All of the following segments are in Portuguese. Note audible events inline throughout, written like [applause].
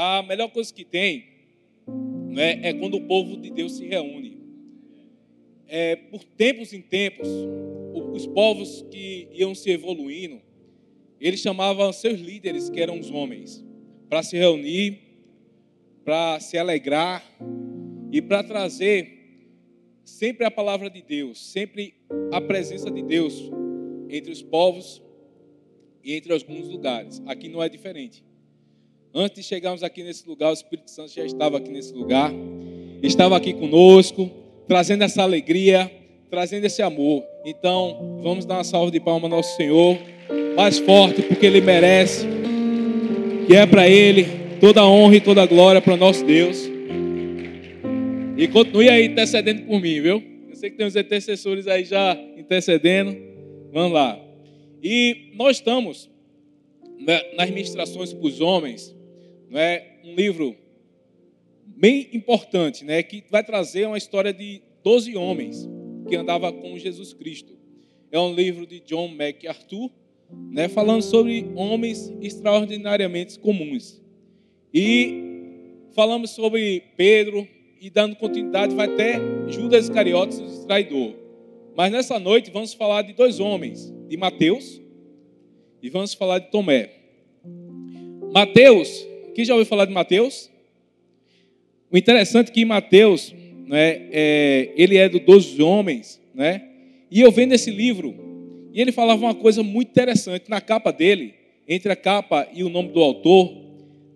a melhor coisa que tem né, é quando o povo de Deus se reúne. É, por tempos em tempos, os povos que iam se evoluindo, eles chamavam seus líderes, que eram os homens, para se reunir, para se alegrar e para trazer sempre a palavra de Deus, sempre a presença de Deus entre os povos e entre alguns lugares. Aqui não é diferente. Antes de chegarmos aqui nesse lugar, o Espírito Santo já estava aqui nesse lugar, estava aqui conosco, trazendo essa alegria, trazendo esse amor. Então, vamos dar uma salva de palmas ao nosso Senhor, mais forte, porque Ele merece, que é para Ele toda a honra e toda a glória para o nosso Deus. E continue aí intercedendo por mim, viu? Eu sei que tem uns intercessores aí já intercedendo. Vamos lá. E nós estamos nas ministrações para os homens, né, um livro bem importante, né, que vai trazer uma história de 12 homens que andava com Jesus Cristo. É um livro de John MacArthur, né, falando sobre homens extraordinariamente comuns. E falamos sobre Pedro e dando continuidade vai até Judas Iscariotes, o traidor. Mas nessa noite vamos falar de dois homens, de Mateus e vamos falar de Tomé. Mateus, quem já ouviu falar de Mateus? O interessante é que Mateus, né, é, ele é do 12 homens, né? E eu vendo esse livro, e ele falava uma coisa muito interessante. Na capa dele, entre a capa e o nome do autor,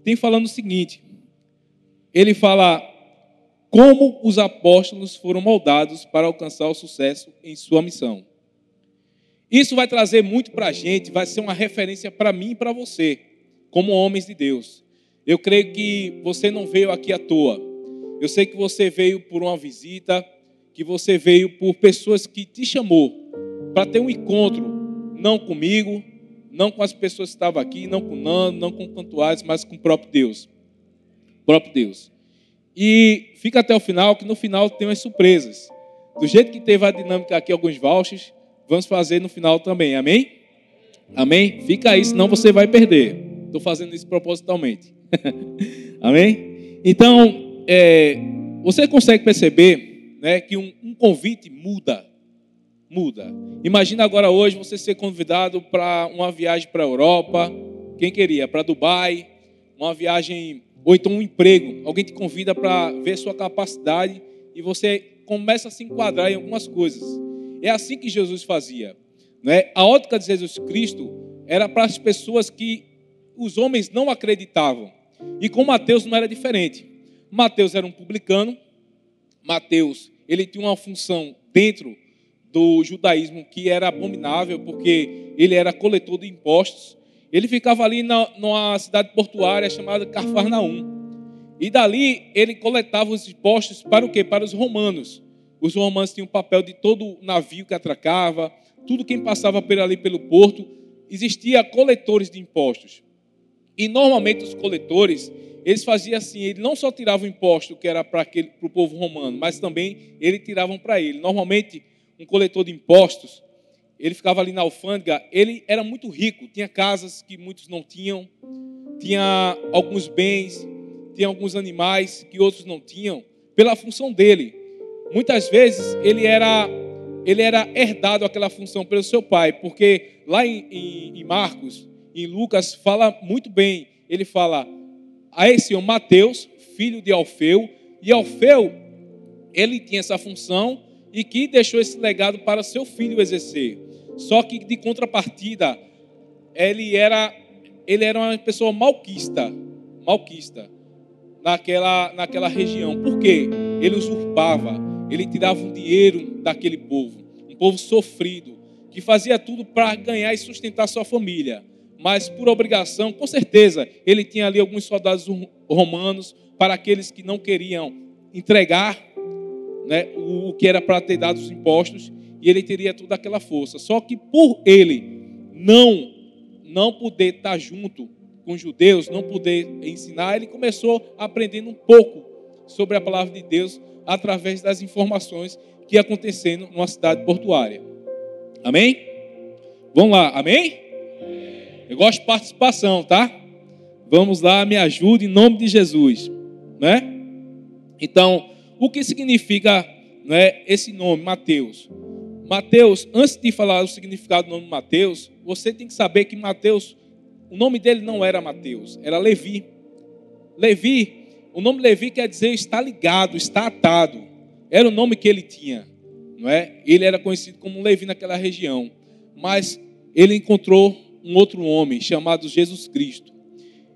tem falando o seguinte: ele fala como os apóstolos foram moldados para alcançar o sucesso em sua missão. Isso vai trazer muito para a gente, vai ser uma referência para mim e para você, como homens de Deus. Eu creio que você não veio aqui à toa. Eu sei que você veio por uma visita, que você veio por pessoas que te chamou para ter um encontro, não comigo, não com as pessoas que estavam aqui, não com Nando, não com Cantuares, mas com o próprio Deus. O próprio Deus. E fica até o final, que no final tem umas surpresas. Do jeito que teve a dinâmica aqui, alguns vouchers, vamos fazer no final também. Amém? Amém? Fica aí, senão você vai perder. Estou fazendo isso propositalmente. [laughs] Amém? Então, é, você consegue perceber né, que um, um convite muda. Muda. Imagina agora hoje você ser convidado para uma viagem para a Europa. Quem queria? Para Dubai. Uma viagem, ou então um emprego. Alguém te convida para ver sua capacidade e você começa a se enquadrar em algumas coisas. É assim que Jesus fazia. Né? A ótica de Jesus Cristo era para as pessoas que os homens não acreditavam. E com Mateus não era diferente. Mateus era um publicano. Mateus, ele tinha uma função dentro do judaísmo que era abominável, porque ele era coletor de impostos. Ele ficava ali na, numa cidade portuária chamada Carfarnaum. E dali ele coletava os impostos para o quê? Para os romanos. Os romanos tinham o papel de todo navio que atracava, tudo quem passava por ali pelo porto, existia coletores de impostos. E normalmente os coletores, eles faziam assim, ele não só tirava o imposto que era para o povo romano, mas também ele tiravam para ele. Normalmente, um coletor de impostos, ele ficava ali na alfândega, ele era muito rico, tinha casas que muitos não tinham, tinha alguns bens, tinha alguns animais que outros não tinham, pela função dele. Muitas vezes ele era ele era herdado aquela função pelo seu pai, porque lá em, em, em Marcos, em Lucas, fala muito bem. Ele fala a esse homem Mateus, filho de Alfeu, e Alfeu, ele tinha essa função e que deixou esse legado para seu filho exercer. Só que de contrapartida, ele era ele era uma pessoa malquista, malquista naquela naquela região. Por quê? Ele usurpava, ele tirava um dinheiro daquele povo, um povo sofrido, que fazia tudo para ganhar e sustentar sua família. Mas por obrigação, com certeza, ele tinha ali alguns soldados romanos para aqueles que não queriam entregar né, o que era para ter dado os impostos, e ele teria toda aquela força. Só que por ele não não poder estar junto com os judeus, não poder ensinar, ele começou aprendendo um pouco sobre a palavra de Deus através das informações que acontecendo numa cidade portuária. Amém? Vamos lá, amém? Eu gosto de participação, tá? Vamos lá, me ajude em nome de Jesus, né? Então, o que significa, né, esse nome, Mateus? Mateus, antes de falar o significado do nome Mateus, você tem que saber que Mateus, o nome dele não era Mateus, era Levi. Levi, o nome Levi quer dizer está ligado, está atado. Era o nome que ele tinha, não é? Ele era conhecido como Levi naquela região, mas ele encontrou um outro homem chamado Jesus Cristo.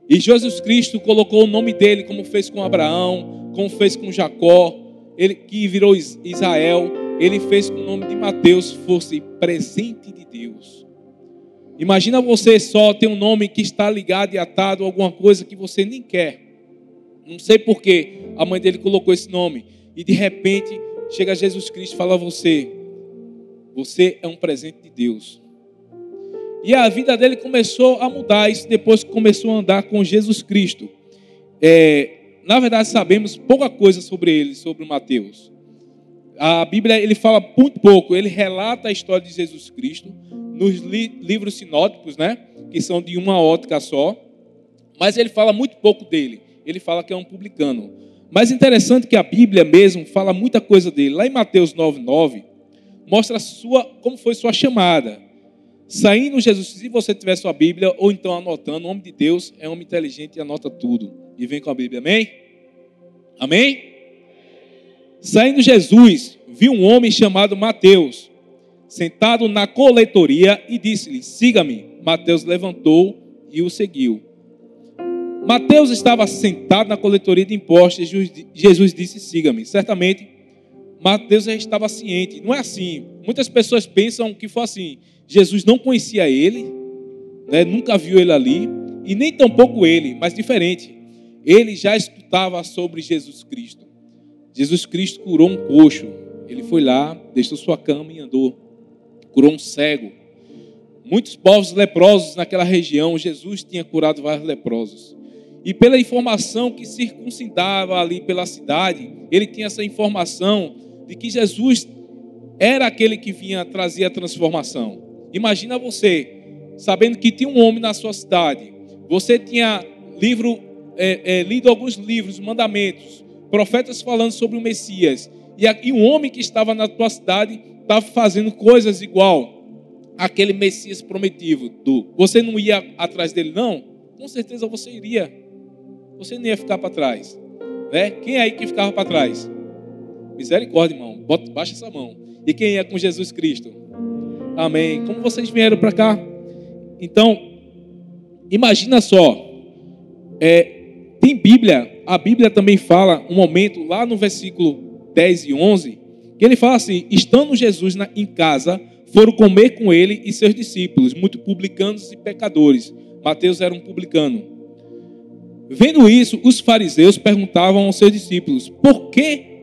E Jesus Cristo colocou o nome dele, como fez com Abraão, como fez com Jacó, ele que virou Israel, ele fez com o nome de Mateus fosse presente de Deus. Imagina você só ter um nome que está ligado e atado a alguma coisa que você nem quer. Não sei por que a mãe dele colocou esse nome. E de repente chega Jesus Cristo e fala a você: Você é um presente de Deus. E a vida dele começou a mudar, isso depois que começou a andar com Jesus Cristo. É, na verdade, sabemos pouca coisa sobre ele, sobre Mateus. A Bíblia ele fala muito pouco, ele relata a história de Jesus Cristo nos li livros sinóticos, né, que são de uma ótica só, mas ele fala muito pouco dele. Ele fala que é um publicano. Mas interessante que a Bíblia mesmo fala muita coisa dele. Lá em Mateus 9:9 mostra sua como foi sua chamada. Saindo Jesus, se você tiver sua Bíblia, ou então anotando, o homem de Deus é homem inteligente e anota tudo. E vem com a Bíblia, amém? Amém? Saindo Jesus, viu um homem chamado Mateus, sentado na coletoria, e disse-lhe: Siga-me. Mateus levantou e o seguiu. Mateus estava sentado na coletoria de impostos. e Jesus disse: Siga-me. Certamente, Mateus já estava ciente. Não é assim. Muitas pessoas pensam que foi assim. Jesus não conhecia ele, né, nunca viu ele ali, e nem tampouco ele, mas diferente. Ele já escutava sobre Jesus Cristo. Jesus Cristo curou um coxo. Ele foi lá, deixou sua cama e andou. Curou um cego. Muitos povos leprosos naquela região, Jesus tinha curado vários leprosos. E pela informação que circuncidava ali pela cidade, ele tinha essa informação de que Jesus era aquele que vinha trazer a transformação. Imagina você, sabendo que tinha um homem na sua cidade, você tinha livro, é, é, lido alguns livros, mandamentos, profetas falando sobre o Messias, e, aqui um homem que estava na tua cidade estava fazendo coisas igual aquele Messias prometido. Você não ia atrás dele, não? Com certeza você iria. Você não ia ficar para trás. Né? Quem é aí que ficava para trás? Misericórdia, irmão. Bota, baixa essa mão. E quem ia com Jesus Cristo? Amém. Como vocês vieram para cá? Então, imagina só. É, tem Bíblia, a Bíblia também fala um momento lá no versículo 10 e 11, que ele fala assim: estando Jesus na, em casa, foram comer com ele e seus discípulos, muito publicanos e pecadores. Mateus era um publicano. Vendo isso, os fariseus perguntavam aos seus discípulos: por que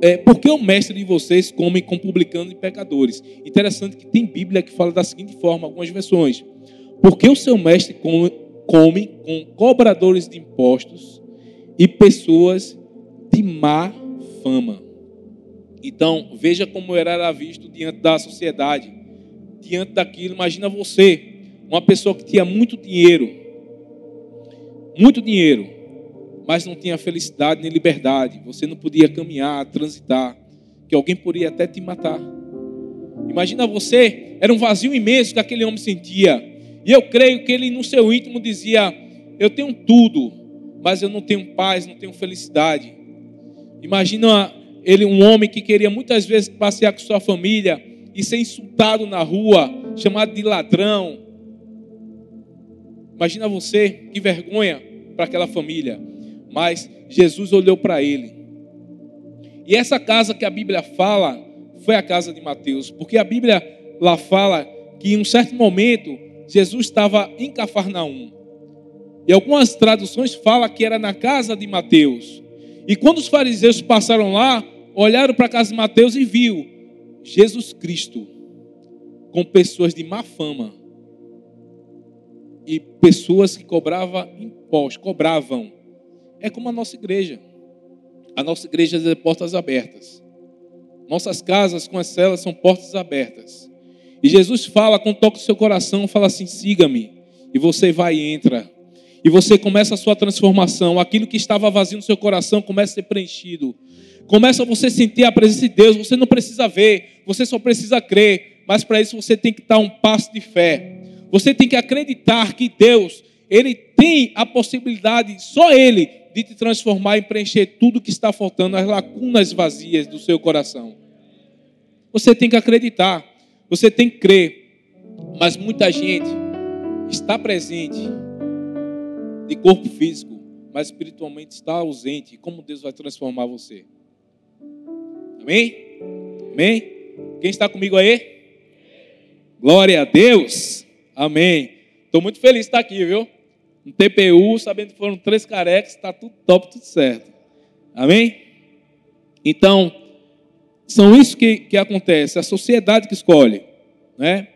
é, por que o mestre de vocês come com publicanos e pecadores? Interessante que tem Bíblia que fala da seguinte forma, algumas versões. Por que o seu mestre come, come com cobradores de impostos e pessoas de má fama? Então, veja como era visto diante da sociedade, diante daquilo. Imagina você, uma pessoa que tinha muito dinheiro, muito dinheiro, mas não tinha felicidade nem liberdade. Você não podia caminhar, transitar, que alguém poderia até te matar. Imagina você, era um vazio imenso que aquele homem sentia. E eu creio que ele no seu íntimo dizia: Eu tenho tudo, mas eu não tenho paz, não tenho felicidade. Imagina ele, um homem que queria muitas vezes passear com sua família e ser insultado na rua, chamado de ladrão. Imagina você, que vergonha para aquela família mas Jesus olhou para ele. E essa casa que a Bíblia fala foi a casa de Mateus, porque a Bíblia lá fala que em um certo momento Jesus estava em Cafarnaum. E algumas traduções falam que era na casa de Mateus. E quando os fariseus passaram lá, olharam para a casa de Mateus e viu Jesus Cristo com pessoas de má fama e pessoas que cobravam impostos, cobravam é como a nossa igreja. A nossa igreja é portas abertas. Nossas casas com as celas são portas abertas. E Jesus fala com toque do seu coração, fala assim: siga-me. E você vai e entra. E você começa a sua transformação. Aquilo que estava vazio no seu coração começa a ser preenchido. Começa a você sentir a presença de Deus. Você não precisa ver, você só precisa crer. Mas para isso você tem que dar um passo de fé. Você tem que acreditar que Deus, Ele tem a possibilidade, só Ele, de te transformar e preencher tudo que está faltando, as lacunas vazias do seu coração. Você tem que acreditar, você tem que crer. Mas muita gente está presente de corpo físico, mas espiritualmente está ausente. Como Deus vai transformar você? Amém? Amém? Quem está comigo aí? Glória a Deus. Amém. Estou muito feliz de estar aqui, viu? No TPU, sabendo que foram três carecas, está tudo top, tudo certo. Amém? Então, são isso que, que acontece, a sociedade que escolhe, né?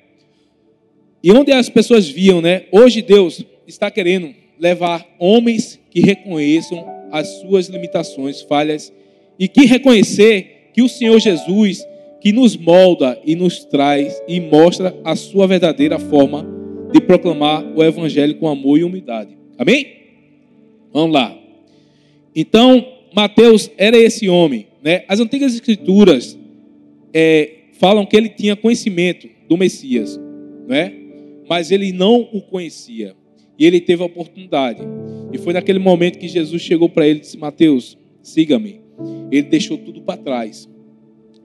E onde as pessoas viam, né? Hoje Deus está querendo levar homens que reconheçam as suas limitações, falhas e que reconhecer que o Senhor Jesus que nos molda e nos traz e mostra a sua verdadeira forma de proclamar o evangelho com amor e humildade. Amém? Vamos lá. Então, Mateus era esse homem, né? As antigas escrituras é, falam que ele tinha conhecimento do Messias, né? mas ele não o conhecia. E ele teve a oportunidade. E foi naquele momento que Jesus chegou para ele e disse: Mateus, siga-me. Ele deixou tudo para trás.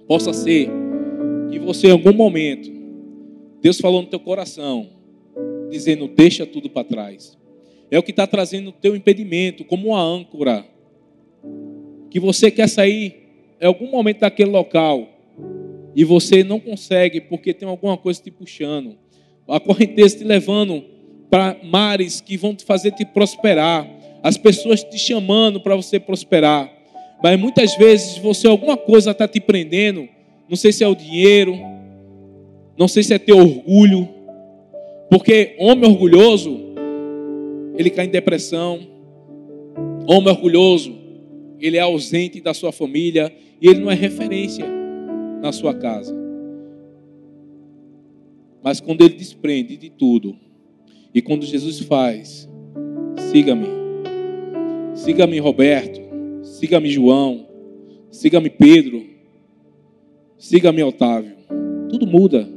Possa ser que você, em algum momento, Deus falou no teu coração, dizendo: Deixa tudo para trás. É o que está trazendo o teu impedimento, como uma âncora. Que você quer sair em algum momento daquele local e você não consegue porque tem alguma coisa te puxando a correnteza te levando para mares que vão te fazer te prosperar, as pessoas te chamando para você prosperar. Mas muitas vezes você alguma coisa está te prendendo, não sei se é o dinheiro, não sei se é teu orgulho, porque homem orgulhoso, ele cai em depressão. Homem orgulhoso, ele é ausente da sua família e ele não é referência na sua casa. Mas quando ele desprende de tudo, e quando Jesus faz, siga-me, siga-me Roberto, siga-me João, siga-me Pedro, siga-me Otávio, tudo muda.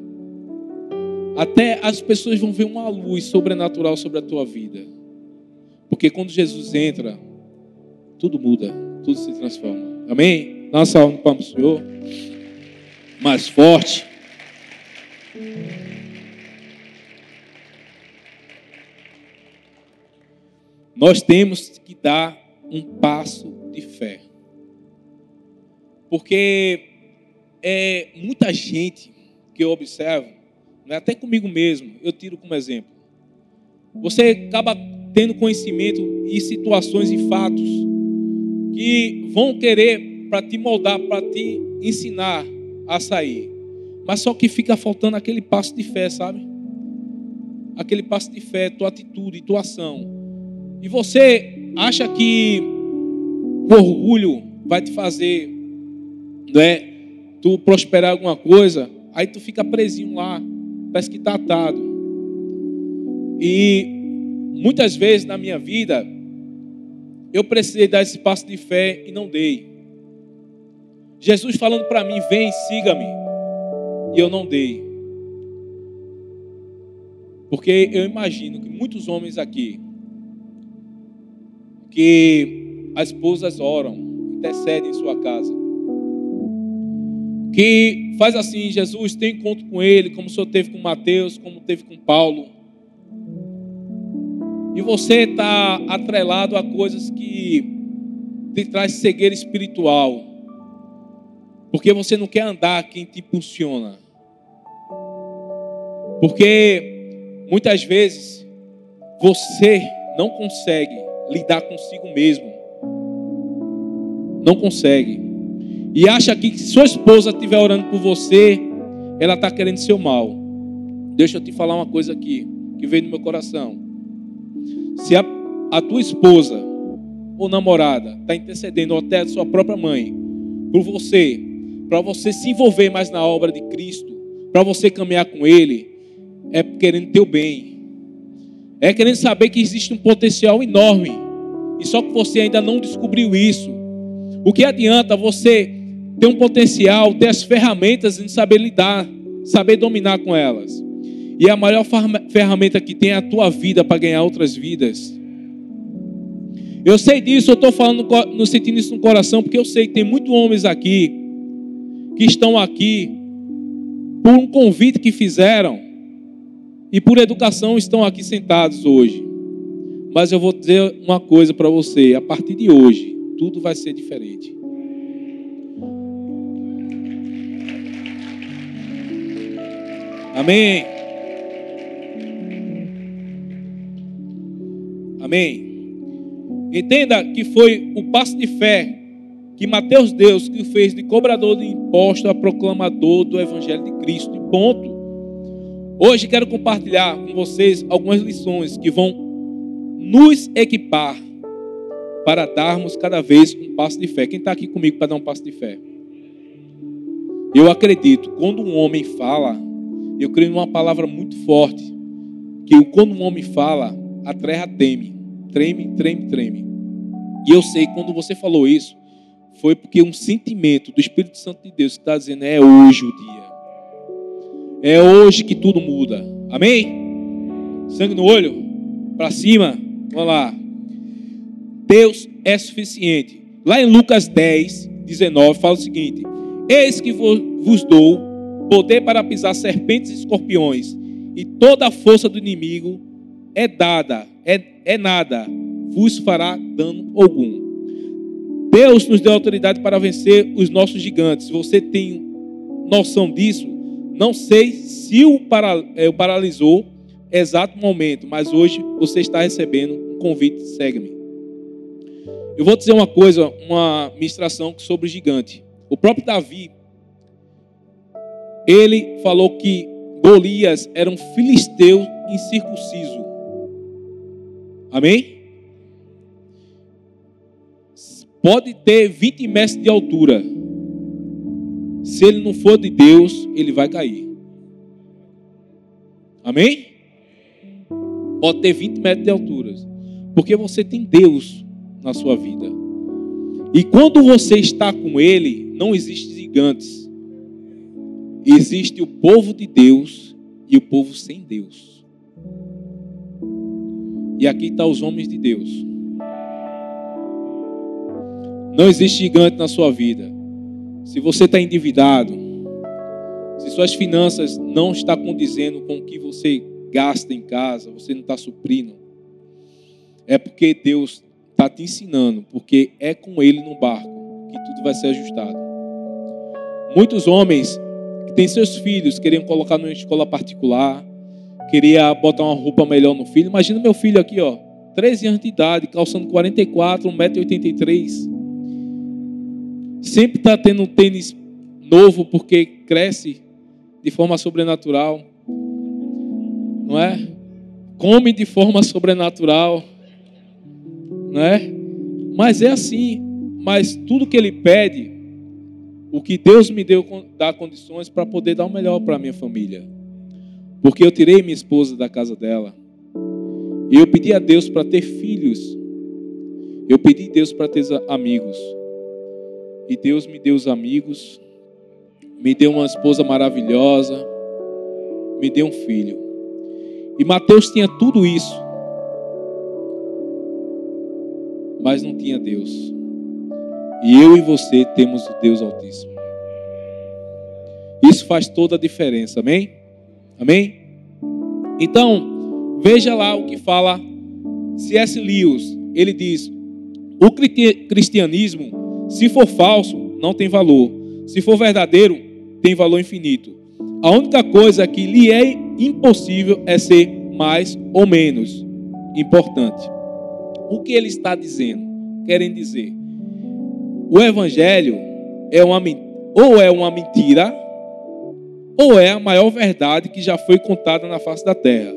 Até as pessoas vão ver uma luz sobrenatural sobre a tua vida. Porque quando Jesus entra, tudo muda, tudo se transforma. Amém? Nossa alma para o Senhor. Mais forte. Nós temos que dar um passo de fé. Porque é muita gente que eu observo, até comigo mesmo, eu tiro como exemplo. Você acaba tendo conhecimento e situações e fatos que vão querer para te moldar, para te ensinar a sair. Mas só que fica faltando aquele passo de fé, sabe? Aquele passo de fé, tua atitude, tua ação. E você acha que o orgulho vai te fazer, né, tu prosperar alguma coisa, aí tu fica presinho lá, parece que está atado. E muitas vezes na minha vida, eu precisei dar esse passo de fé e não dei. Jesus falando para mim, vem, siga-me. E eu não dei. Porque eu imagino que muitos homens aqui que as esposas oram, intercedem em sua casa. Que faz assim, Jesus tem encontro com ele, como o Senhor teve com Mateus, como teve com Paulo. E você está atrelado a coisas que te traz cegueira espiritual. Porque você não quer andar quem te impulsiona. Porque muitas vezes você não consegue lidar consigo mesmo. Não consegue. E acha que se sua esposa estiver orando por você, ela está querendo seu mal. Deixa eu te falar uma coisa aqui, que veio no meu coração. Se a, a tua esposa ou namorada está intercedendo, até a sua própria mãe, por você, para você se envolver mais na obra de Cristo, para você caminhar com Ele, é querendo teu bem, É querendo saber que existe um potencial enorme. E só que você ainda não descobriu isso. O que adianta você ter um potencial, ter as ferramentas e saber lidar, saber dominar com elas. E a maior ferramenta que tem é a tua vida para ganhar outras vidas. Eu sei disso, eu estou falando, no sentindo isso no coração, porque eu sei que tem muitos homens aqui que estão aqui por um convite que fizeram e por educação estão aqui sentados hoje. Mas eu vou dizer uma coisa para você: a partir de hoje, tudo vai ser diferente. Amém. Amém. Entenda que foi o passo de fé que Mateus Deus que fez de cobrador de imposto a proclamador do evangelho de Cristo. E ponto. Hoje quero compartilhar com vocês algumas lições que vão nos equipar para darmos cada vez um passo de fé. Quem está aqui comigo para dar um passo de fé? Eu acredito, quando um homem fala, eu creio numa palavra muito forte, que quando um homem fala, a terra teme, treme, treme, treme. E eu sei, quando você falou isso, foi porque um sentimento do Espírito Santo de Deus está dizendo: é hoje o dia. É hoje que tudo muda. Amém? Sangue no olho, para cima. Vamos lá. Deus é suficiente. Lá em Lucas 10, 19, fala o seguinte: Eis que vos dou poder para pisar serpentes e escorpiões, e toda a força do inimigo é dada, é, é nada, vos fará dano algum. Deus nos deu autoridade para vencer os nossos gigantes. Se você tem noção disso, não sei se o, para, é, o paralisou exato momento, mas hoje você está recebendo um convite, segue-me. Eu vou dizer uma coisa, uma ministração sobre o gigante. O próprio Davi, ele falou que Golias era um filisteu incircunciso. Amém? pode ter 20 metros de altura. Se ele não for de Deus, ele vai cair. Amém? Pode ter 20 metros de altura. Porque você tem Deus na sua vida. E quando você está com Ele, não existe gigantes. Existe o povo de Deus e o povo sem Deus. E aqui estão tá os homens de Deus. Não existe gigante na sua vida. Se você está endividado, se suas finanças não estão condizendo com o que você gasta em casa, você não está suprindo, é porque Deus está te ensinando, porque é com Ele no barco que tudo vai ser ajustado. Muitos homens que têm seus filhos queriam colocar numa escola particular, queria botar uma roupa melhor no filho. Imagina meu filho aqui, ó, 13 anos de idade, calçando 44, 1,83m sempre está tendo um tênis novo porque cresce de forma sobrenatural, não é? Come de forma sobrenatural, não é? Mas é assim. Mas tudo que ele pede, o que Deus me deu dá condições para poder dar o melhor para minha família, porque eu tirei minha esposa da casa dela. E eu pedi a Deus para ter filhos. Eu pedi a Deus para ter amigos. E Deus me deu os amigos, me deu uma esposa maravilhosa, me deu um filho. E Mateus tinha tudo isso, mas não tinha Deus. E eu e você temos o Deus Altíssimo. Isso faz toda a diferença, amém? Amém? Então, veja lá o que fala C.S. Lewis. Ele diz: o cristianismo se for falso, não tem valor. Se for verdadeiro, tem valor infinito. A única coisa que lhe é impossível é ser mais ou menos importante. O que ele está dizendo? Querem dizer, o evangelho é uma ou é uma mentira ou é a maior verdade que já foi contada na face da terra.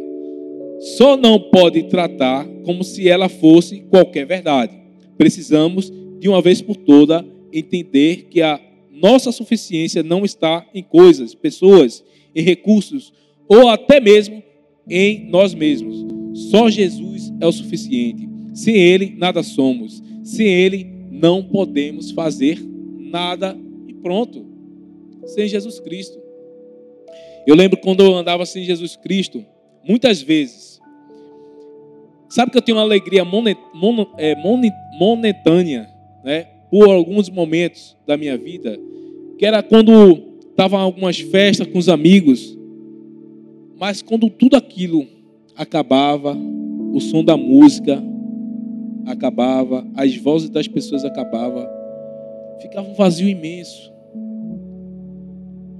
Só não pode tratar como se ela fosse qualquer verdade. Precisamos de uma vez por toda, entender que a nossa suficiência não está em coisas, pessoas, em recursos ou até mesmo em nós mesmos. Só Jesus é o suficiente. Sem Ele, nada somos. Sem Ele, não podemos fazer nada e pronto. Sem Jesus Cristo. Eu lembro quando eu andava sem Jesus Cristo, muitas vezes. Sabe que eu tenho uma alegria é, momentânea, né? Por alguns momentos da minha vida, que era quando estava em algumas festas com os amigos, mas quando tudo aquilo acabava, o som da música acabava, as vozes das pessoas acabavam, ficava um vazio imenso.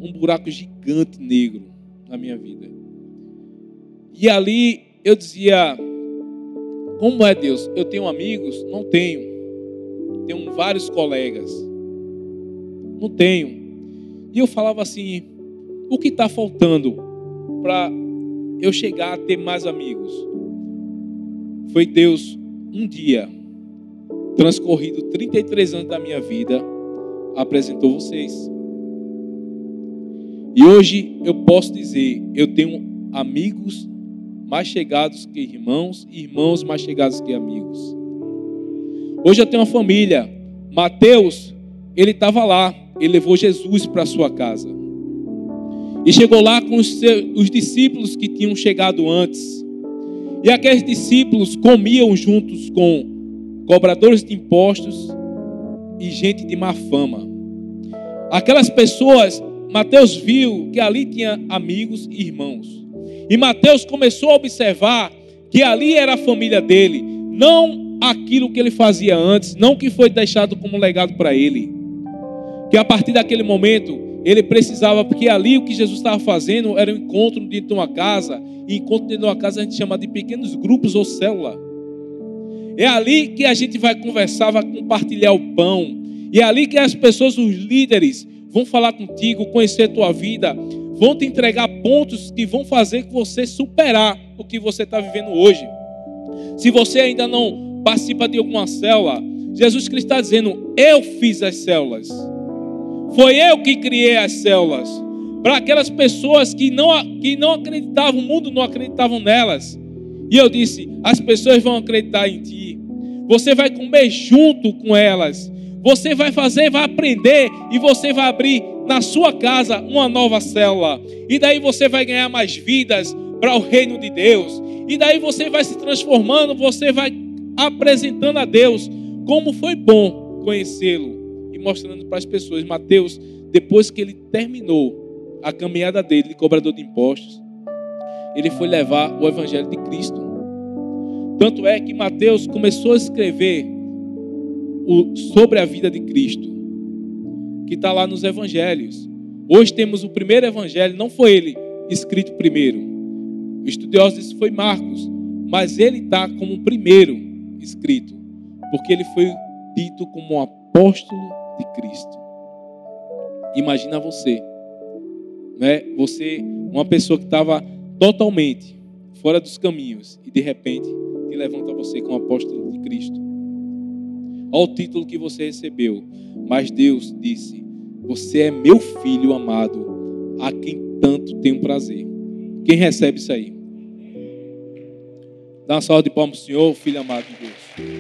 Um buraco gigante negro na minha vida. E ali eu dizia: Como é Deus? Eu tenho amigos? Não tenho. Tenho vários colegas. Não tenho. E eu falava assim: O que está faltando para eu chegar a ter mais amigos. Foi Deus, um dia, transcorrido 33 anos da minha vida, apresentou vocês. E hoje eu posso dizer, eu tenho amigos mais chegados que irmãos, irmãos mais chegados que amigos. Hoje eu tenho uma família. Mateus, ele estava lá, ele levou Jesus para sua casa. E chegou lá com os, seus, os discípulos que tinham chegado antes. E aqueles discípulos comiam juntos com cobradores de impostos e gente de má fama. Aquelas pessoas, Mateus viu que ali tinha amigos e irmãos. E Mateus começou a observar que ali era a família dele, não aquilo que ele fazia antes, não que foi deixado como legado para ele. Que a partir daquele momento ele precisava, porque ali o que Jesus estava fazendo era um encontro dentro de uma casa, e encontro dentro de uma casa a gente chama de pequenos grupos ou célula. É ali que a gente vai conversar, vai compartilhar o pão. E é ali que as pessoas, os líderes, vão falar contigo, conhecer a tua vida, vão te entregar pontos que vão fazer que você superar o que você está vivendo hoje. Se você ainda não participa de alguma célula, Jesus Cristo está dizendo: Eu fiz as células. Foi eu que criei as células. Para aquelas pessoas que não, que não acreditavam, o mundo não acreditava nelas. E eu disse: as pessoas vão acreditar em ti. Você vai comer junto com elas. Você vai fazer, vai aprender e você vai abrir na sua casa uma nova célula. E daí você vai ganhar mais vidas para o reino de Deus. E daí você vai se transformando, você vai apresentando a Deus como foi bom conhecê-lo mostrando para as pessoas. Mateus, depois que ele terminou a caminhada dele de cobrador de impostos, ele foi levar o evangelho de Cristo. Tanto é que Mateus começou a escrever o, sobre a vida de Cristo, que está lá nos evangelhos. Hoje temos o primeiro evangelho, não foi ele escrito primeiro. O estudioso disse foi Marcos, mas ele está como o primeiro escrito, porque ele foi dito como um apóstolo de Cristo. Imagina você, né? Você, uma pessoa que estava totalmente fora dos caminhos e de repente te levanta você como apóstolo de Cristo. Olha o título que você recebeu. Mas Deus disse: Você é meu filho amado, a quem tanto tenho prazer. Quem recebe isso aí? Dá uma salva de palmas, Senhor, filho amado de Deus.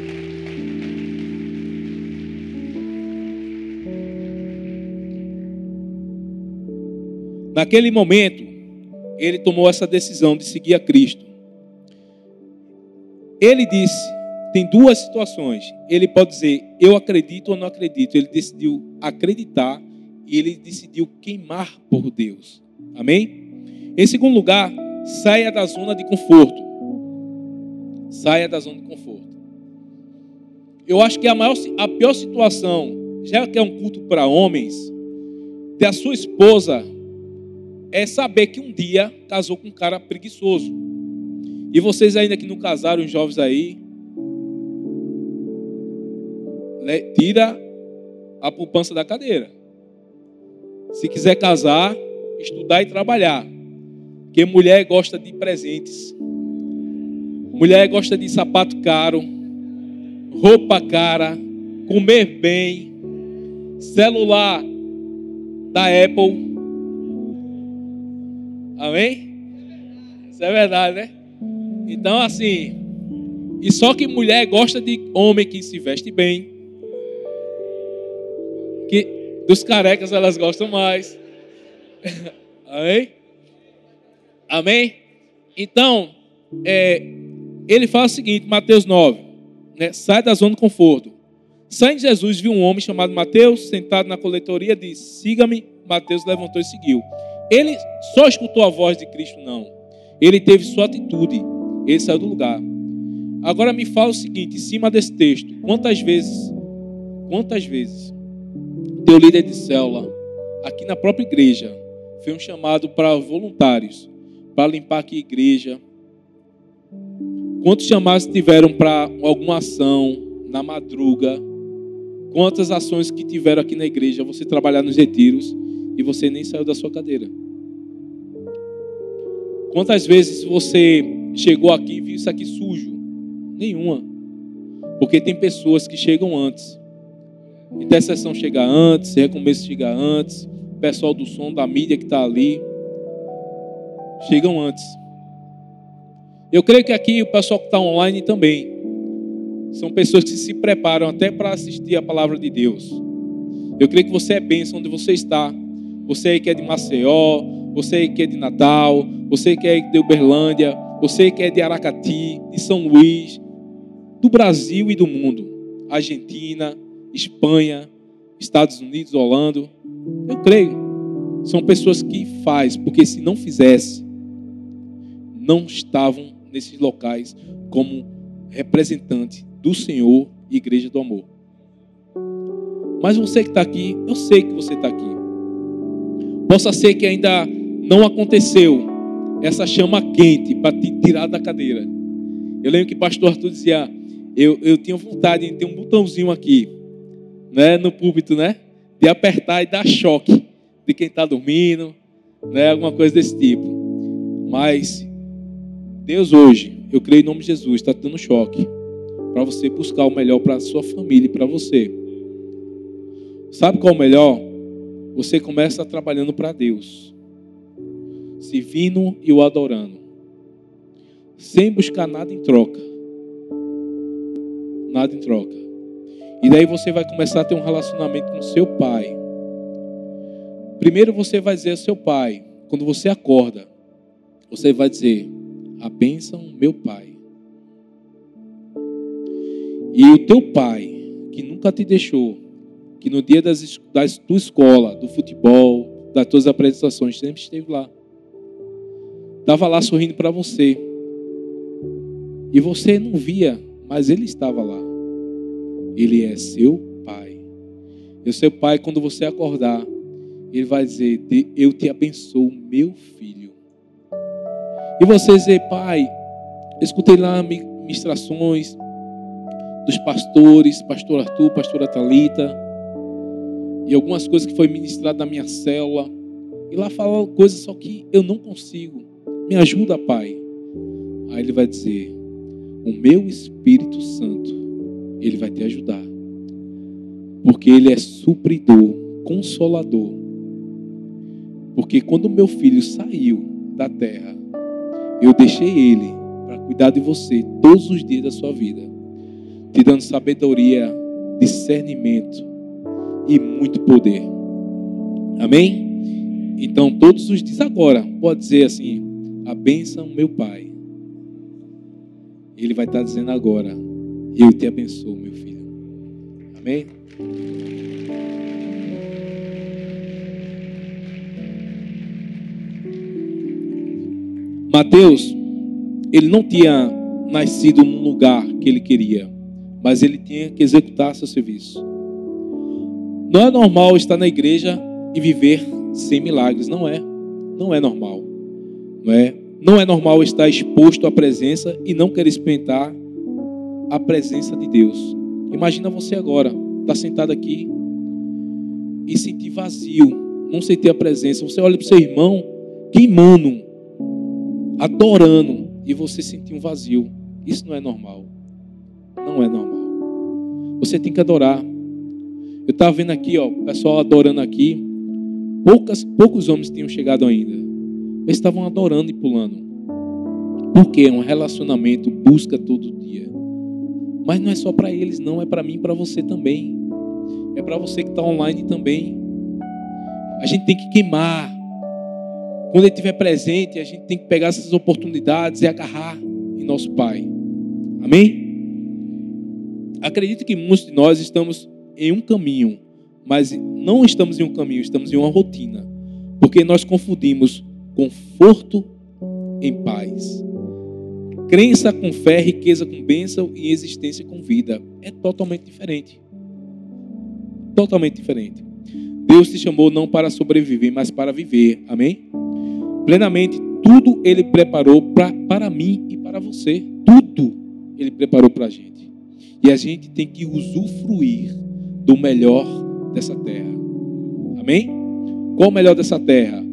Naquele momento, ele tomou essa decisão de seguir a Cristo. Ele disse: tem duas situações. Ele pode dizer, eu acredito ou não acredito. Ele decidiu acreditar e ele decidiu queimar por Deus. Amém? Em segundo lugar, saia da zona de conforto. Saia da zona de conforto. Eu acho que a, maior, a pior situação, já que é um culto para homens, ter a sua esposa é saber que um dia casou com um cara preguiçoso. E vocês ainda que não casaram, os jovens aí, né, tira a poupança da cadeira. Se quiser casar, estudar e trabalhar. Porque mulher gosta de presentes. Mulher gosta de sapato caro, roupa cara, comer bem, celular da Apple Amém? Isso é verdade, né? Então, assim, e só que mulher gosta de homem que se veste bem. Que dos carecas elas gostam mais. [laughs] Amém? Amém? Então, é, ele fala o seguinte, Mateus 9, né, sai da zona de conforto. Saindo Jesus, viu um homem chamado Mateus, sentado na coletoria, disse, siga-me. Mateus levantou e seguiu. Ele só escutou a voz de Cristo, não. Ele teve sua atitude. Ele saiu do lugar. Agora me fala o seguinte, em cima desse texto, quantas vezes, quantas vezes, teu líder de célula, aqui na própria igreja, foi um chamado para voluntários, para limpar aqui a igreja. Quantos chamados tiveram para alguma ação na madruga? Quantas ações que tiveram aqui na igreja, você trabalhar nos retiros e você nem saiu da sua cadeira? Quantas vezes você chegou aqui e viu isso aqui sujo? Nenhuma. Porque tem pessoas que chegam antes. Intercessão chega antes, recomeço chega antes, pessoal do som, da mídia que está ali, chegam antes. Eu creio que aqui o pessoal que está online também. São pessoas que se preparam até para assistir a palavra de Deus. Eu creio que você é bênção onde você está. Você aí que é de Maceió, você aí que é de Natal, você que é de Uberlândia, você que é de Aracati, de São Luís, do Brasil e do mundo. Argentina, Espanha, Estados Unidos, Holanda. Eu creio. São pessoas que faz, porque se não fizesse, não estavam nesses locais como representante do Senhor e Igreja do Amor. Mas você que está aqui, eu sei que você está aqui. Possa ser que ainda não aconteceu essa chama quente para te tirar da cadeira. Eu lembro que o pastor Arthur dizia: eu, eu tinha vontade de ter um botãozinho aqui, né, no púlpito, né? De apertar e dar choque de quem está dormindo, né? Alguma coisa desse tipo. Mas Deus hoje, eu creio em nome de Jesus, está dando choque para você buscar o melhor para a sua família e para você. Sabe qual é o melhor? Você começa trabalhando para Deus, servindo e o adorando, sem buscar nada em troca nada em troca. E daí você vai começar a ter um relacionamento com seu pai. Primeiro você vai dizer ao seu pai, quando você acorda, você vai dizer: A bênção, meu pai. E o teu pai, que nunca te deixou, que no dia das, das tua escola, do futebol, das tuas apresentações, sempre esteve lá. Estava lá sorrindo para você. E você não via mas ele estava lá. Ele é seu pai. E o seu pai, quando você acordar, ele vai dizer: Eu te abençoo, meu filho. E você dizer, pai, escutei lá ministrações dos pastores, pastor Arthur, pastora Talita, e algumas coisas que foi ministrado na minha célula. E lá fala coisas só que eu não consigo. Me ajuda, pai. Aí ele vai dizer: o meu Espírito Santo, ele vai te ajudar. Porque ele é supridor, consolador. Porque quando meu filho saiu da terra, eu deixei ele para cuidar de você todos os dias da sua vida, te dando sabedoria, discernimento e muito poder. Amém? Então, todos os dias agora, pode dizer assim: a bênção, meu Pai ele vai estar dizendo agora: Eu te abençoo, meu filho. Amém? Mateus, ele não tinha nascido num lugar que ele queria, mas ele tinha que executar seu serviço. Não é normal estar na igreja e viver sem milagres, não é. Não é normal. Não é? Não é normal estar exposto à presença e não querer experimentar a presença de Deus. Imagina você agora, estar sentado aqui e sentir vazio, não sentir a presença. Você olha para o seu irmão queimando, adorando, e você sentir um vazio. Isso não é normal. Não é normal. Você tem que adorar. Eu estava vendo aqui, ó, o pessoal adorando aqui. Poucas, poucos homens tinham chegado ainda. Eles estavam adorando e pulando. Porque é um relacionamento, busca todo dia. Mas não é só para eles, não, é para mim e para você também. É para você que está online também. A gente tem que queimar. Quando ele estiver presente, a gente tem que pegar essas oportunidades e agarrar em nosso Pai. Amém? Acredito que muitos de nós estamos em um caminho, mas não estamos em um caminho, estamos em uma rotina. Porque nós confundimos conforto em paz. Crença com fé, riqueza com bênção e existência com vida. É totalmente diferente. Totalmente diferente. Deus te chamou não para sobreviver, mas para viver. Amém? Plenamente, tudo Ele preparou pra, para mim e para você. Tudo Ele preparou para a gente. E a gente tem que usufruir do melhor dessa terra. Amém? Qual o melhor dessa terra?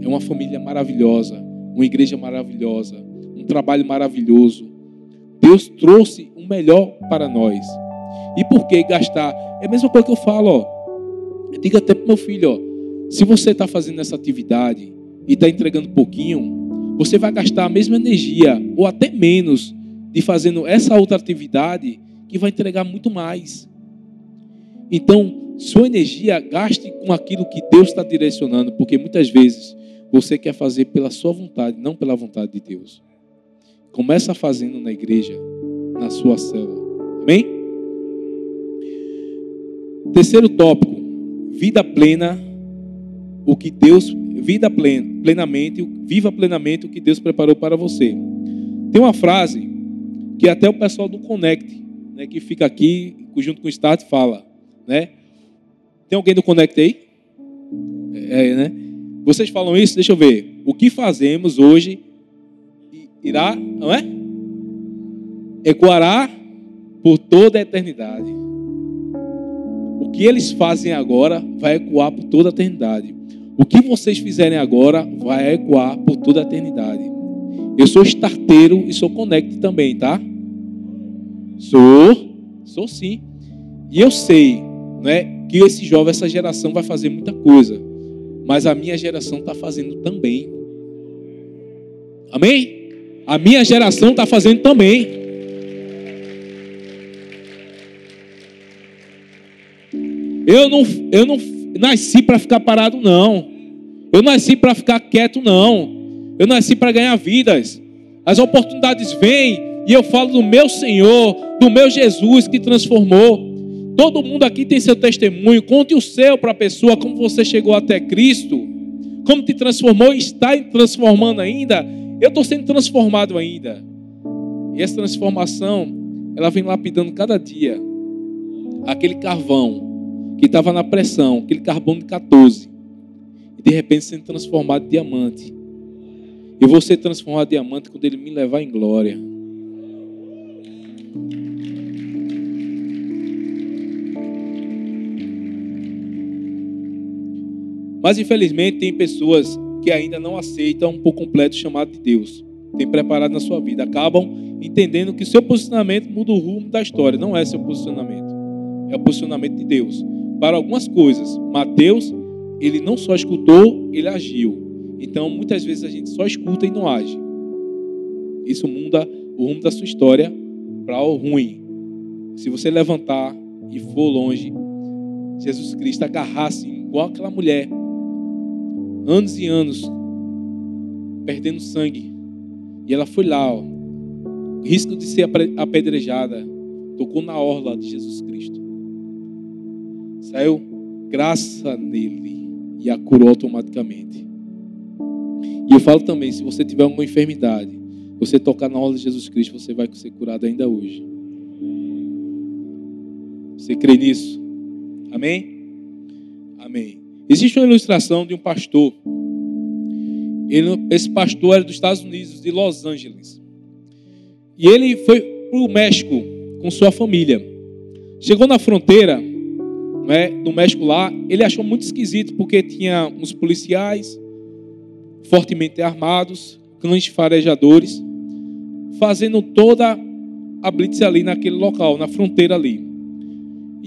É uma família maravilhosa, uma igreja maravilhosa, um trabalho maravilhoso. Deus trouxe o melhor para nós. E por que gastar? É a mesma coisa que eu falo, ó. Eu digo até para meu filho, ó. Se você está fazendo essa atividade e está entregando pouquinho, você vai gastar a mesma energia, ou até menos, de fazendo essa outra atividade que vai entregar muito mais. Então, sua energia gaste com aquilo que Deus está direcionando, porque muitas vezes você quer fazer pela sua vontade, não pela vontade de Deus. Começa fazendo na igreja, na sua célula. Amém? Terceiro tópico: vida plena, o que Deus, vida plena, plenamente, viva plenamente o que Deus preparou para você. Tem uma frase que até o pessoal do Connect, né, que fica aqui junto com o Start fala, né? Tem alguém do Connect aí? É, né? Vocês falam isso? Deixa eu ver. O que fazemos hoje irá, não é? Ecoará por toda a eternidade. O que eles fazem agora vai ecoar por toda a eternidade. O que vocês fizerem agora vai ecoar por toda a eternidade. Eu sou starteiro e sou connect também, tá? Sou, sou sim. E eu sei, não é, que esse jovem, essa geração vai fazer muita coisa mas a minha geração está fazendo também. Amém? A minha geração está fazendo também. Eu não, eu não nasci para ficar parado, não. Eu nasci para ficar quieto, não. Eu nasci para ganhar vidas. As oportunidades vêm e eu falo do meu Senhor, do meu Jesus que transformou. Todo mundo aqui tem seu testemunho. Conte o seu para a pessoa, como você chegou até Cristo, como te transformou e está transformando ainda. Eu estou sendo transformado ainda. E essa transformação, ela vem lapidando cada dia. Aquele carvão que estava na pressão, aquele carbono de 14, e de repente sendo transformado em diamante. E você transformado em diamante quando ele me levar em glória. Mas infelizmente tem pessoas que ainda não aceitam por completo o chamado de Deus. Tem preparado na sua vida, acabam entendendo que seu posicionamento muda o rumo da história. Não é seu posicionamento, é o posicionamento de Deus. Para algumas coisas, Mateus, ele não só escutou, ele agiu. Então, muitas vezes a gente só escuta e não age. Isso muda o rumo da sua história para o ruim. Se você levantar e for longe, Jesus Cristo agarrasse igual aquela mulher anos e anos perdendo sangue. E ela foi lá, ó, risco de ser apedrejada, tocou na orla de Jesus Cristo. Saiu graça nele e a curou automaticamente. E eu falo também, se você tiver alguma enfermidade, você tocar na orla de Jesus Cristo, você vai ser curado ainda hoje. Você crê nisso? Amém? Amém. Existe uma ilustração de um pastor. Ele, esse pastor era dos Estados Unidos, de Los Angeles. E ele foi para o México com sua família. Chegou na fronteira né, do México lá, ele achou muito esquisito porque tinha uns policiais fortemente armados, cães farejadores, fazendo toda a blitz ali naquele local, na fronteira ali.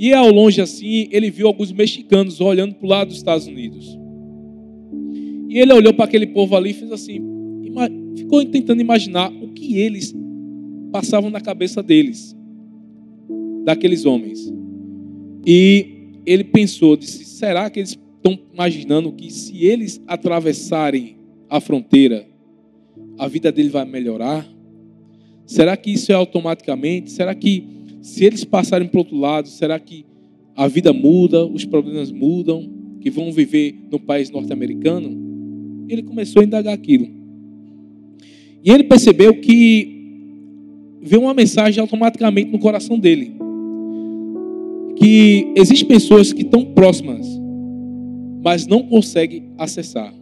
E ao longe assim, ele viu alguns mexicanos olhando para o lado dos Estados Unidos. E ele olhou para aquele povo ali e fez assim: ficou tentando imaginar o que eles passavam na cabeça deles, daqueles homens. E ele pensou, disse: será que eles estão imaginando que se eles atravessarem a fronteira, a vida dele vai melhorar? Será que isso é automaticamente? Será que se eles passarem para o outro lado, será que a vida muda, os problemas mudam, que vão viver no país norte-americano? Ele começou a indagar aquilo. E ele percebeu que veio uma mensagem automaticamente no coração dele. Que existem pessoas que estão próximas, mas não conseguem acessar.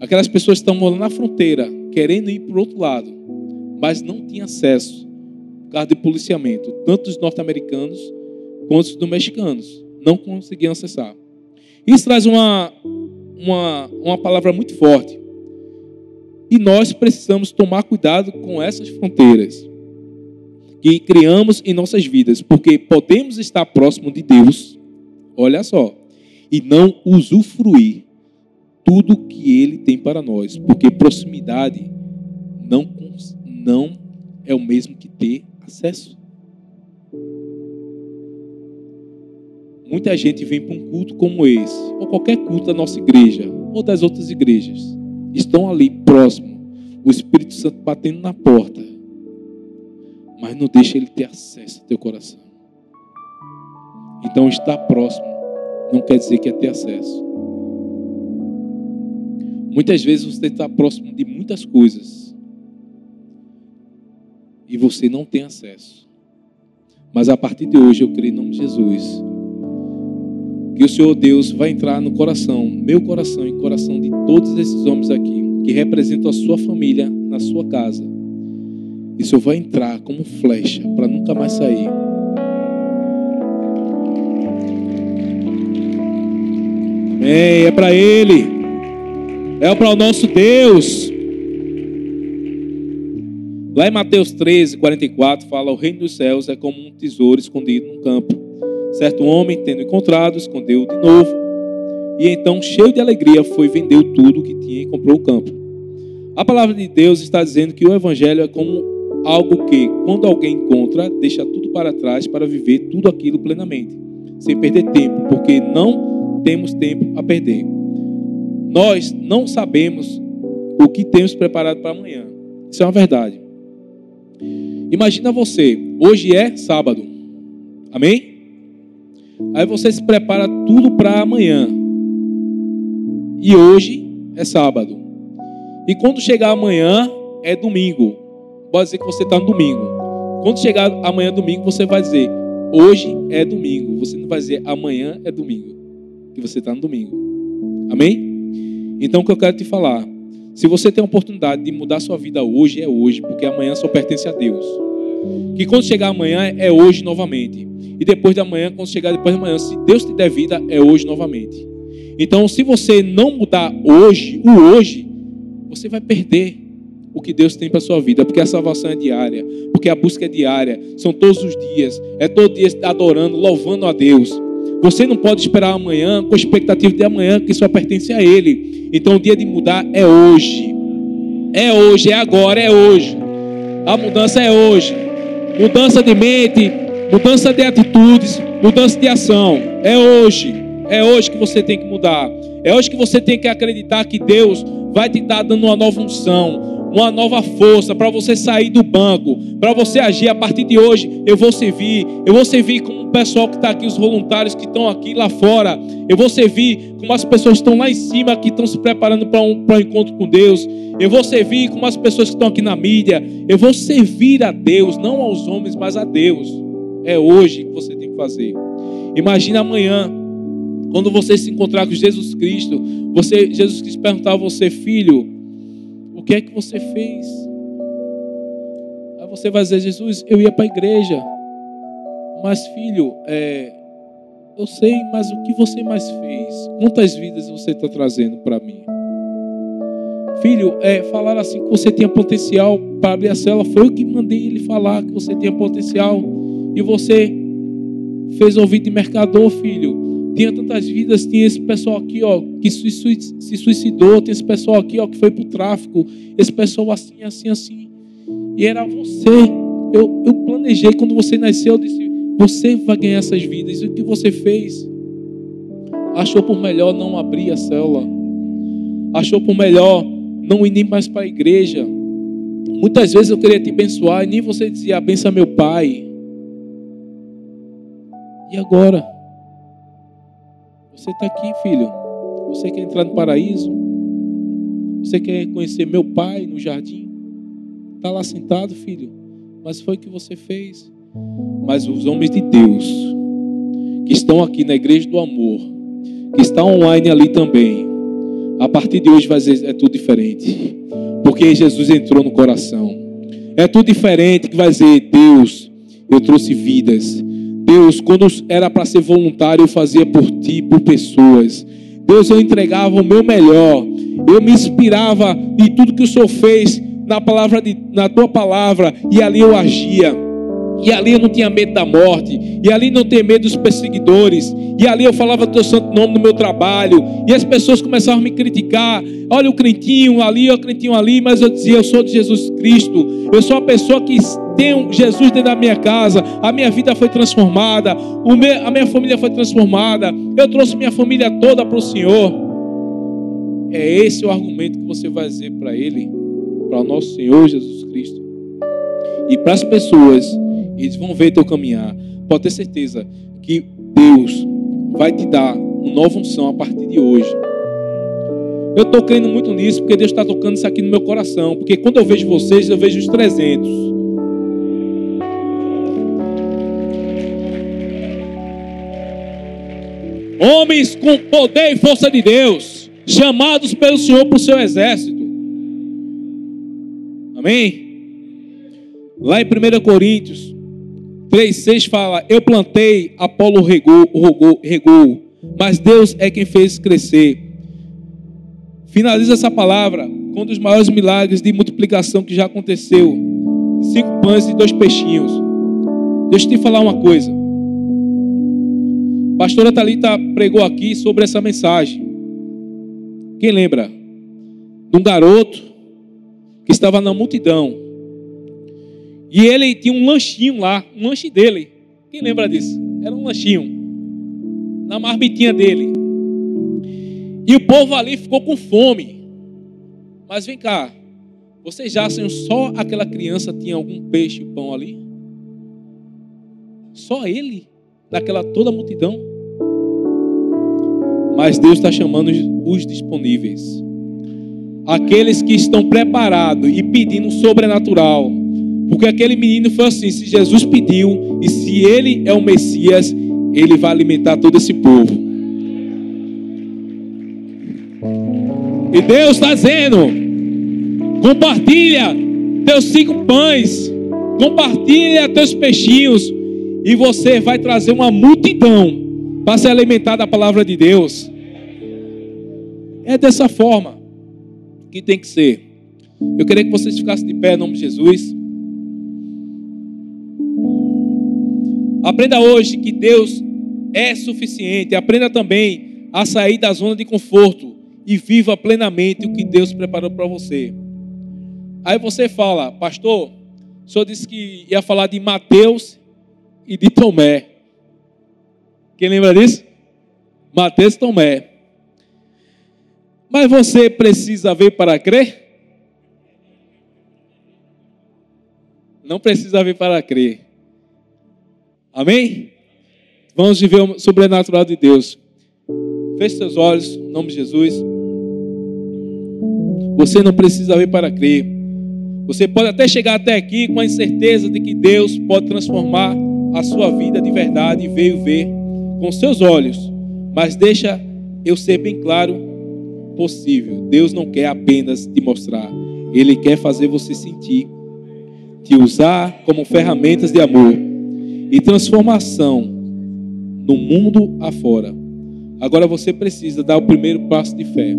Aquelas pessoas estão morando na fronteira, querendo ir para o outro lado, mas não têm acesso causa de policiamento, tanto dos norte-americanos quanto dos mexicanos. Não conseguiam acessar. Isso traz uma, uma, uma palavra muito forte. E nós precisamos tomar cuidado com essas fronteiras que criamos em nossas vidas, porque podemos estar próximo de Deus, olha só, e não usufruir tudo que Ele tem para nós, porque proximidade não, não é o mesmo que ter acesso. Muita gente vem para um culto como esse, ou qualquer culto da nossa igreja, ou das outras igrejas, estão ali próximo, o Espírito Santo batendo na porta, mas não deixa ele ter acesso ao teu coração. Então, estar próximo não quer dizer que é ter acesso. Muitas vezes você está próximo de muitas coisas e você não tem acesso. Mas a partir de hoje eu creio em nome de Jesus que o Senhor Deus vai entrar no coração, meu coração e coração de todos esses homens aqui, que representam a sua família na sua casa. E o Senhor vai entrar como flecha para nunca mais sair. Amém. É para Ele. É para o nosso Deus. Lá em Mateus 13, 44, fala: O reino dos céus é como um tesouro escondido num campo Certo homem, tendo encontrado, escondeu de novo. E então, cheio de alegria, foi vendeu tudo o que tinha e comprou o campo. A palavra de Deus está dizendo que o evangelho é como algo que, quando alguém encontra, deixa tudo para trás para viver tudo aquilo plenamente, sem perder tempo, porque não temos tempo a perder. Nós não sabemos o que temos preparado para amanhã. Isso é uma verdade. Imagina você, hoje é sábado. Amém? Aí você se prepara tudo para amanhã. E hoje é sábado. E quando chegar amanhã é domingo. Pode dizer que você está no domingo. Quando chegar amanhã domingo, você vai dizer hoje é domingo. Você não vai dizer amanhã é domingo. Que você está no domingo. Amém? Então o que eu quero te falar. Se você tem a oportunidade de mudar sua vida hoje, é hoje, porque amanhã só pertence a Deus. Que quando chegar amanhã é hoje novamente. E depois da manhã, quando chegar depois da manhã, se Deus te der vida, é hoje novamente. Então, se você não mudar hoje, o hoje, você vai perder o que Deus tem para sua vida, porque a salvação é diária, porque a busca é diária, são todos os dias, é todo dia adorando, louvando a Deus. Você não pode esperar amanhã com expectativa de amanhã, que só pertence a Ele. Então o dia de mudar é hoje. É hoje, é agora, é hoje. A mudança é hoje. Mudança de mente, mudança de atitudes, mudança de ação. É hoje. É hoje que você tem que mudar. É hoje que você tem que acreditar que Deus vai te estar dando uma nova unção, uma nova força para você sair do banco, para você agir. A partir de hoje, eu vou servir. Eu vou servir como o pessoal que está aqui, os voluntários que estão aqui lá fora. Eu vou servir como as pessoas que estão lá em cima, que estão se preparando para um, um encontro com Deus. Eu vou servir como as pessoas que estão aqui na mídia. Eu vou servir a Deus, não aos homens, mas a Deus. É hoje que você tem que fazer. Imagina amanhã, quando você se encontrar com Jesus Cristo, você, Jesus Cristo perguntar a você, filho, o que é que você fez? Aí você vai dizer, Jesus, eu ia para a igreja. Mas, filho, é, eu sei, mas o que você mais fez? Quantas vidas você está trazendo para mim? Filho, é, falar assim que você tinha potencial para abrir a cela, foi eu que mandei ele falar que você tinha potencial e você fez ouvido de mercador, filho. Tinha tantas vidas, tinha esse pessoal aqui, ó, que se suicidou, tem esse pessoal aqui, ó, que foi pro tráfico, esse pessoal assim, assim, assim. E era você. Eu, eu planejei quando você nasceu, eu disse, você vai ganhar essas vidas. E o que você fez? Achou por melhor não abrir a célula. Achou por melhor não ir nem mais para a igreja. Muitas vezes eu queria te abençoar e nem você dizia, abençoa meu pai. E agora? Você está aqui, filho. Você quer entrar no paraíso? Você quer conhecer meu pai no jardim? Está lá sentado, filho. Mas foi o que você fez. Mas os homens de Deus, que estão aqui na igreja do amor, que está online ali também, a partir de hoje vai ser é tudo diferente. Porque Jesus entrou no coração. É tudo diferente que vai dizer, Deus, eu trouxe vidas. Deus, quando era para ser voluntário, eu fazia por ti, por pessoas. Deus, eu entregava o meu melhor. Eu me inspirava em tudo que o Senhor fez na palavra de, na tua palavra e ali eu agia. E ali eu não tinha medo da morte. E ali não tinha medo dos perseguidores. E ali eu falava teu santo nome no meu trabalho. E as pessoas começavam a me criticar. Olha o crentinho ali, o crentinho ali. Mas eu dizia, eu sou de Jesus Cristo. Eu sou a pessoa que tem Jesus dentro da minha casa. A minha vida foi transformada. Meu, a minha família foi transformada. Eu trouxe minha família toda para o Senhor. É esse o argumento que você vai dizer para Ele, para o nosso Senhor Jesus Cristo. E para as pessoas eles vão ver teu caminhar. Pode ter certeza que Deus vai te dar uma nova unção a partir de hoje. Eu estou crendo muito nisso porque Deus está tocando isso aqui no meu coração. Porque quando eu vejo vocês, eu vejo os 300. Homens com poder e força de Deus, chamados pelo Senhor para o seu exército. Amém? Lá em 1 Coríntios 3,6 fala: Eu plantei, Apolo regou, regou, regou, mas Deus é quem fez crescer. Finaliza essa palavra com um dos maiores milagres de multiplicação que já aconteceu: cinco pães e dois peixinhos. Deixa eu te falar uma coisa. A pastora Thalita pregou aqui sobre essa mensagem. Quem lembra? De um garoto que estava na multidão e ele tinha um lanchinho lá, um lanche dele. Quem lembra disso? Era um lanchinho. Na marmitinha dele. E o povo ali ficou com fome. Mas vem cá. Vocês já acham só aquela criança tinha algum peixe e pão ali? Só ele? Daquela toda multidão? Mas Deus está chamando os disponíveis. Aqueles que estão preparados e pedindo sobrenatural porque aquele menino foi assim: se Jesus pediu, e se ele é o Messias, ele vai alimentar todo esse povo. E Deus está dizendo: compartilha teus cinco pães, compartilha teus peixinhos, e você vai trazer uma multidão para se alimentar da palavra de Deus. É dessa forma que tem que ser. Eu queria que vocês ficassem de pé em nome de Jesus. Aprenda hoje que Deus é suficiente. Aprenda também a sair da zona de conforto e viva plenamente o que Deus preparou para você. Aí você fala, pastor, o senhor disse que ia falar de Mateus e de Tomé. Quem lembra disso? Mateus e Tomé. Mas você precisa ver para crer? Não precisa ver para crer. Amém? Vamos viver o sobrenatural de Deus. Feche seus olhos, em nome de Jesus. Você não precisa ver para crer. Você pode até chegar até aqui com a incerteza de que Deus pode transformar a sua vida de verdade e veio ver com seus olhos. Mas deixa eu ser bem claro possível. Deus não quer apenas te mostrar. Ele quer fazer você sentir, te usar como ferramentas de amor e transformação no mundo afora. Agora você precisa dar o primeiro passo de fé.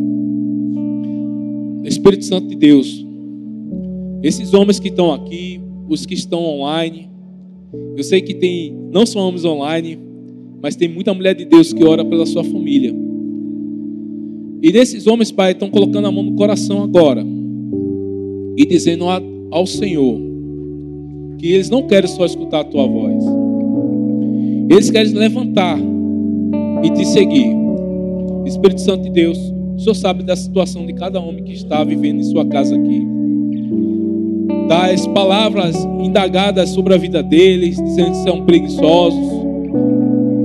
Espírito Santo de Deus, esses homens que estão aqui, os que estão online, eu sei que tem, não são homens online, Mas tem muita mulher de Deus que ora pela sua família. E nesses homens, Pai, estão colocando a mão no coração agora e dizendo ao Senhor que eles não querem só escutar a tua voz, eles querem levantar e te seguir. Espírito Santo de Deus, o Senhor sabe da situação de cada homem que está vivendo em sua casa aqui. Das palavras indagadas sobre a vida deles, dizendo que são preguiçosos.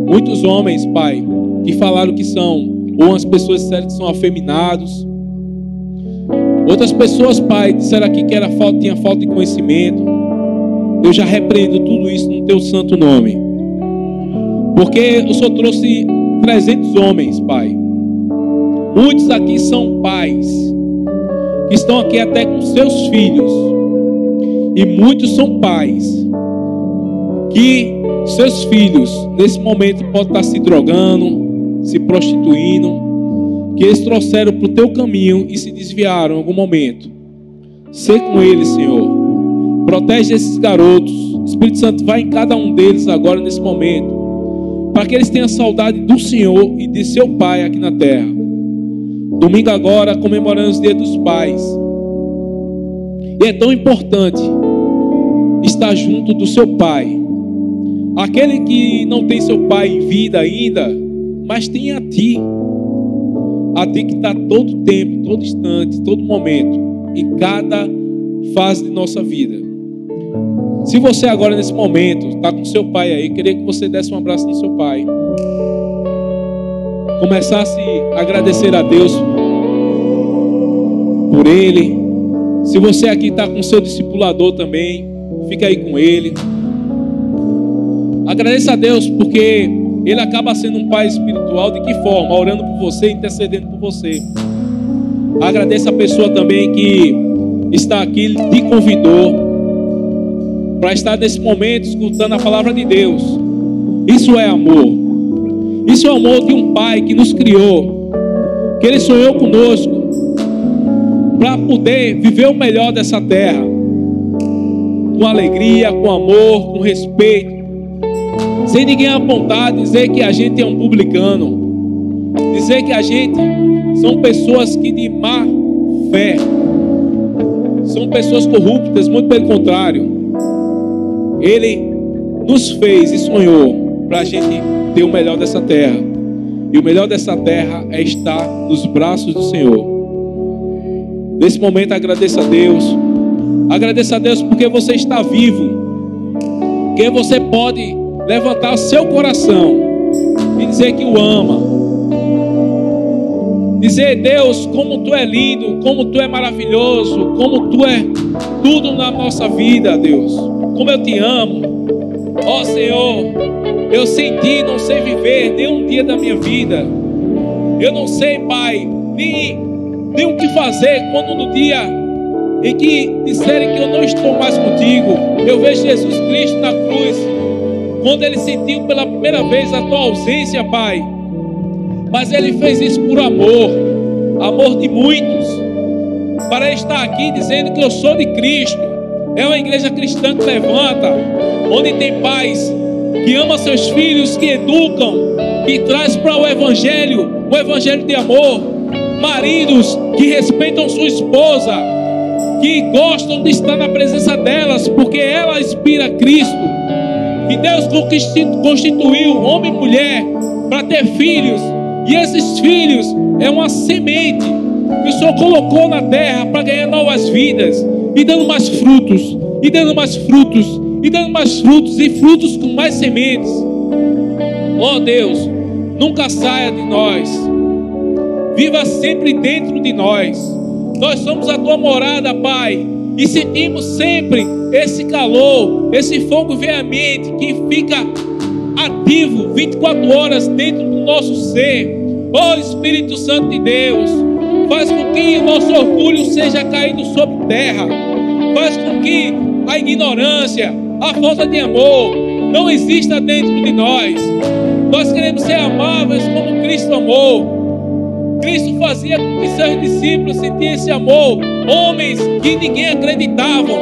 Muitos homens, Pai, que falaram que são ou as pessoas disseram que são afeminados. Outras pessoas, Pai, disseram aqui que era falta, tinha falta de conhecimento. Eu já repreendo tudo isso no teu santo nome. Porque o Senhor trouxe 300 homens, Pai. Muitos aqui são pais, que estão aqui até com seus filhos. E muitos são pais, que seus filhos, nesse momento, podem estar se drogando, se prostituindo, que eles trouxeram para o teu caminho e se desviaram em algum momento. Ser com eles, Senhor. Protege esses garotos. Espírito Santo, vai em cada um deles agora nesse momento. Para que eles tenham saudade do Senhor e de seu Pai aqui na terra. Domingo agora, comemorando os dias dos pais. E é tão importante estar junto do seu Pai. Aquele que não tem seu pai em vida ainda, mas tem a ti. A ti que está todo tempo, todo instante, todo momento, em cada fase de nossa vida. Se você agora nesse momento está com seu pai aí, queria que você desse um abraço no seu pai. Começasse a agradecer a Deus por ele. Se você aqui está com seu discipulador também, fica aí com ele. Agradeça a Deus porque ele acaba sendo um pai espiritual de que forma? Orando por você, intercedendo por você. Agradeça a pessoa também que está aqui, te convidou para estar nesse momento escutando a palavra de Deus. Isso é amor. Isso é o amor de um pai que nos criou, que ele sonhou conosco para poder viver o melhor dessa terra, com alegria, com amor, com respeito sem ninguém apontar, dizer que a gente é um publicano, dizer que a gente são pessoas que de má fé, são pessoas corruptas, muito pelo contrário. Ele nos fez e sonhou para a gente ter o melhor dessa terra. E o melhor dessa terra é estar nos braços do Senhor. Nesse momento agradeça a Deus. Agradeça a Deus porque você está vivo. Porque você pode levantar seu coração e dizer que o ama. Dizer, Deus, como tu é lindo, como tu é maravilhoso, como tu é tudo na nossa vida, Deus. Como eu te amo. Ó oh, Senhor, eu sem ti não sei viver nem um dia da minha vida. Eu não sei, Pai, nem, nem o que fazer quando no dia em que disserem que eu não estou mais contigo, eu vejo Jesus Cristo na cruz quando ele sentiu pela primeira vez a tua ausência, Pai. Mas ele fez isso por amor, amor de muitos, para estar aqui dizendo que eu sou de Cristo. É uma igreja cristã que levanta, onde tem pais que ama seus filhos, que educam, que traz para o evangelho, o evangelho de amor, maridos que respeitam sua esposa, que gostam de estar na presença delas, porque ela inspira Cristo. E Deus constituiu homem e mulher para ter filhos. E esses filhos é uma semente que o Senhor colocou na terra para ganhar novas vidas. E dando mais frutos. E dando mais frutos. E dando mais frutos. E frutos com mais sementes. Oh Deus, nunca saia de nós. Viva sempre dentro de nós. Nós somos a tua morada, Pai e sentimos sempre esse calor, esse fogo veemente que fica ativo 24 horas dentro do nosso ser. Oh Espírito Santo de Deus, faz com que o nosso orgulho seja caído sobre terra, faz com que a ignorância, a falta de amor não exista dentro de nós. Nós queremos ser amáveis como Cristo amou. Cristo fazia com que seus discípulos sentissem esse amor. Homens que ninguém acreditavam,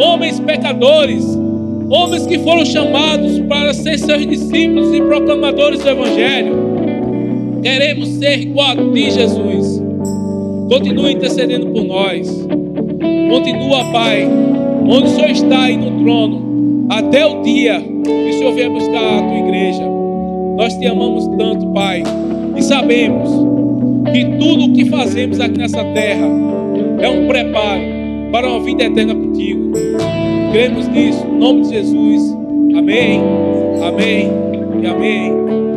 homens pecadores, Homens que foram chamados para ser seus discípulos e proclamadores do Evangelho. Queremos ser igual a ti, Jesus. Continua intercedendo por nós. Continua, Pai, onde o Senhor está aí no trono, até o dia que o Senhor vier buscar a tua igreja. Nós te amamos tanto, Pai, e sabemos que tudo o que fazemos aqui nessa terra é um preparo para uma vida eterna contigo. Cremos nisso, em nome de Jesus. Amém, amém e amém.